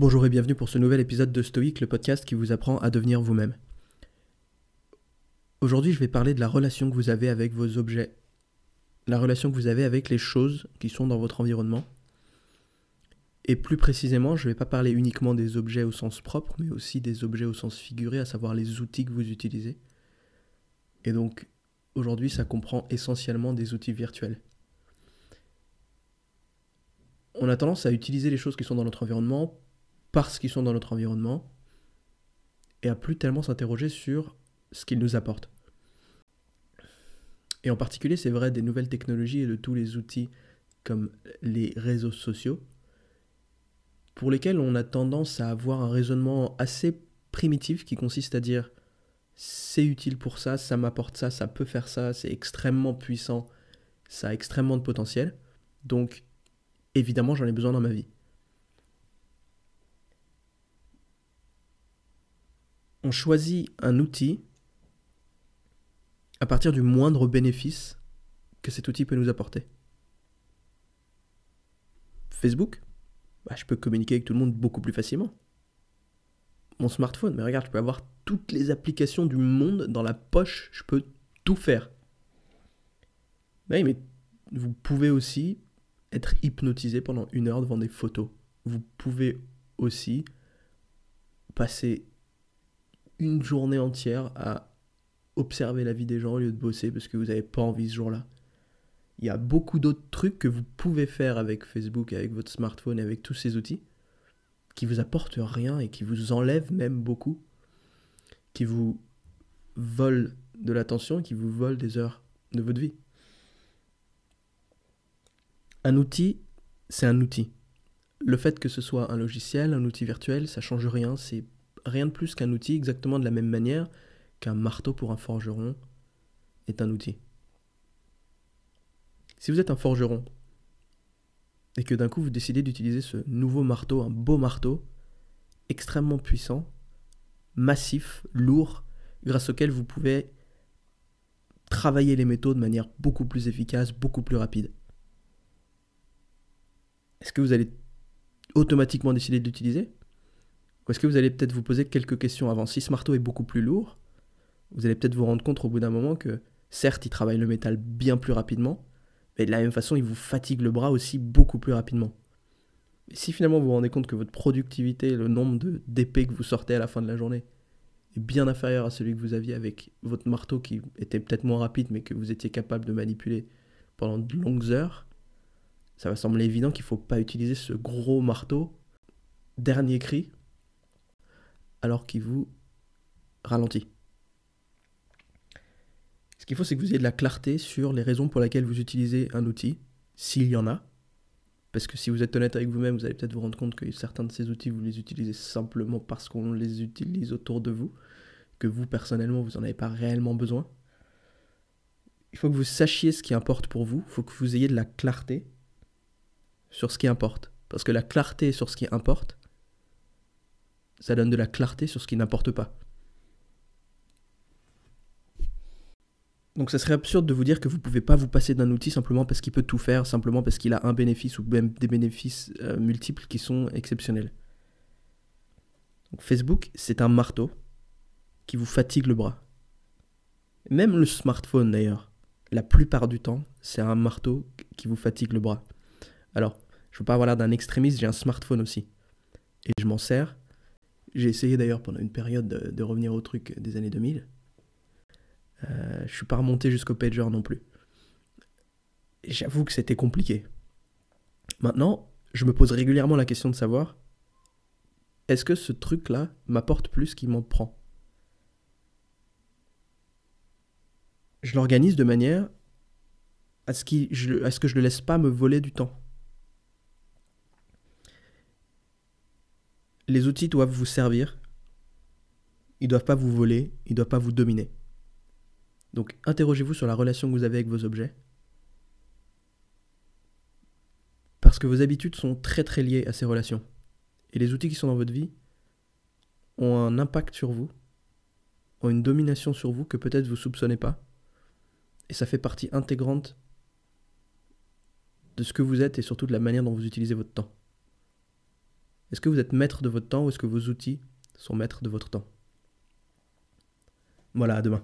Bonjour et bienvenue pour ce nouvel épisode de Stoic, le podcast qui vous apprend à devenir vous-même. Aujourd'hui, je vais parler de la relation que vous avez avec vos objets, la relation que vous avez avec les choses qui sont dans votre environnement. Et plus précisément, je ne vais pas parler uniquement des objets au sens propre, mais aussi des objets au sens figuré, à savoir les outils que vous utilisez. Et donc, aujourd'hui, ça comprend essentiellement des outils virtuels. On a tendance à utiliser les choses qui sont dans notre environnement parce qu'ils sont dans notre environnement et à plus tellement s'interroger sur ce qu'ils nous apportent. Et en particulier, c'est vrai des nouvelles technologies et de tous les outils comme les réseaux sociaux, pour lesquels on a tendance à avoir un raisonnement assez primitif qui consiste à dire c'est utile pour ça, ça m'apporte ça, ça peut faire ça, c'est extrêmement puissant, ça a extrêmement de potentiel, donc évidemment j'en ai besoin dans ma vie. On choisit un outil à partir du moindre bénéfice que cet outil peut nous apporter. Facebook, bah, je peux communiquer avec tout le monde beaucoup plus facilement. Mon smartphone, mais regarde, je peux avoir toutes les applications du monde dans la poche, je peux tout faire. Oui, mais vous pouvez aussi être hypnotisé pendant une heure devant des photos. Vous pouvez aussi passer une journée entière à observer la vie des gens au lieu de bosser parce que vous n'avez pas envie ce jour-là. Il y a beaucoup d'autres trucs que vous pouvez faire avec Facebook, avec votre smartphone et avec tous ces outils qui vous apportent rien et qui vous enlèvent même beaucoup, qui vous volent de l'attention qui vous volent des heures de votre vie. Un outil, c'est un outil. Le fait que ce soit un logiciel, un outil virtuel, ça change rien, c'est rien de plus qu'un outil, exactement de la même manière qu'un marteau pour un forgeron est un outil. Si vous êtes un forgeron et que d'un coup vous décidez d'utiliser ce nouveau marteau, un beau marteau, extrêmement puissant, massif, lourd, grâce auquel vous pouvez travailler les métaux de manière beaucoup plus efficace, beaucoup plus rapide. Est-ce que vous allez automatiquement décider d'utiliser? Est-ce que vous allez peut-être vous poser quelques questions avant Si ce marteau est beaucoup plus lourd, vous allez peut-être vous rendre compte au bout d'un moment que certes, il travaille le métal bien plus rapidement, mais de la même façon, il vous fatigue le bras aussi beaucoup plus rapidement. Si finalement vous vous rendez compte que votre productivité, le nombre d'épées que vous sortez à la fin de la journée, est bien inférieur à celui que vous aviez avec votre marteau qui était peut-être moins rapide, mais que vous étiez capable de manipuler pendant de longues heures, ça va sembler évident qu'il ne faut pas utiliser ce gros marteau. Dernier cri, alors qu'il vous ralentit. Ce qu'il faut, c'est que vous ayez de la clarté sur les raisons pour lesquelles vous utilisez un outil, s'il y en a. Parce que si vous êtes honnête avec vous-même, vous allez peut-être vous rendre compte que certains de ces outils, vous les utilisez simplement parce qu'on les utilise autour de vous, que vous, personnellement, vous n'en avez pas réellement besoin. Il faut que vous sachiez ce qui importe pour vous, il faut que vous ayez de la clarté sur ce qui importe. Parce que la clarté sur ce qui importe, ça donne de la clarté sur ce qui n'importe pas. Donc ça serait absurde de vous dire que vous ne pouvez pas vous passer d'un outil simplement parce qu'il peut tout faire, simplement parce qu'il a un bénéfice ou même des bénéfices euh, multiples qui sont exceptionnels. Facebook, c'est un marteau qui vous fatigue le bras. Même le smartphone d'ailleurs, la plupart du temps, c'est un marteau qui vous fatigue le bras. Alors, je veux pas avoir l'air d'un extrémiste, j'ai un smartphone aussi. Et je m'en sers j'ai essayé d'ailleurs pendant une période de, revenir au truc des années 2000. Euh, je suis pas remonté jusqu'au pager non plus. J'avoue que c'était compliqué. Maintenant, je me pose régulièrement la question de savoir est-ce que ce truc-là m'apporte plus qu'il m'en prend? Je l'organise de manière à ce, à ce que je ne le laisse pas me voler du temps. Les outils doivent vous servir. Ils ne doivent pas vous voler, ils ne doivent pas vous dominer. Donc interrogez-vous sur la relation que vous avez avec vos objets. Parce que vos habitudes sont très très liées à ces relations. Et les outils qui sont dans votre vie ont un impact sur vous, ont une domination sur vous que peut-être vous ne soupçonnez pas. Et ça fait partie intégrante de ce que vous êtes et surtout de la manière dont vous utilisez votre temps. Est-ce que vous êtes maître de votre temps ou est-ce que vos outils sont maîtres de votre temps? Voilà, à demain.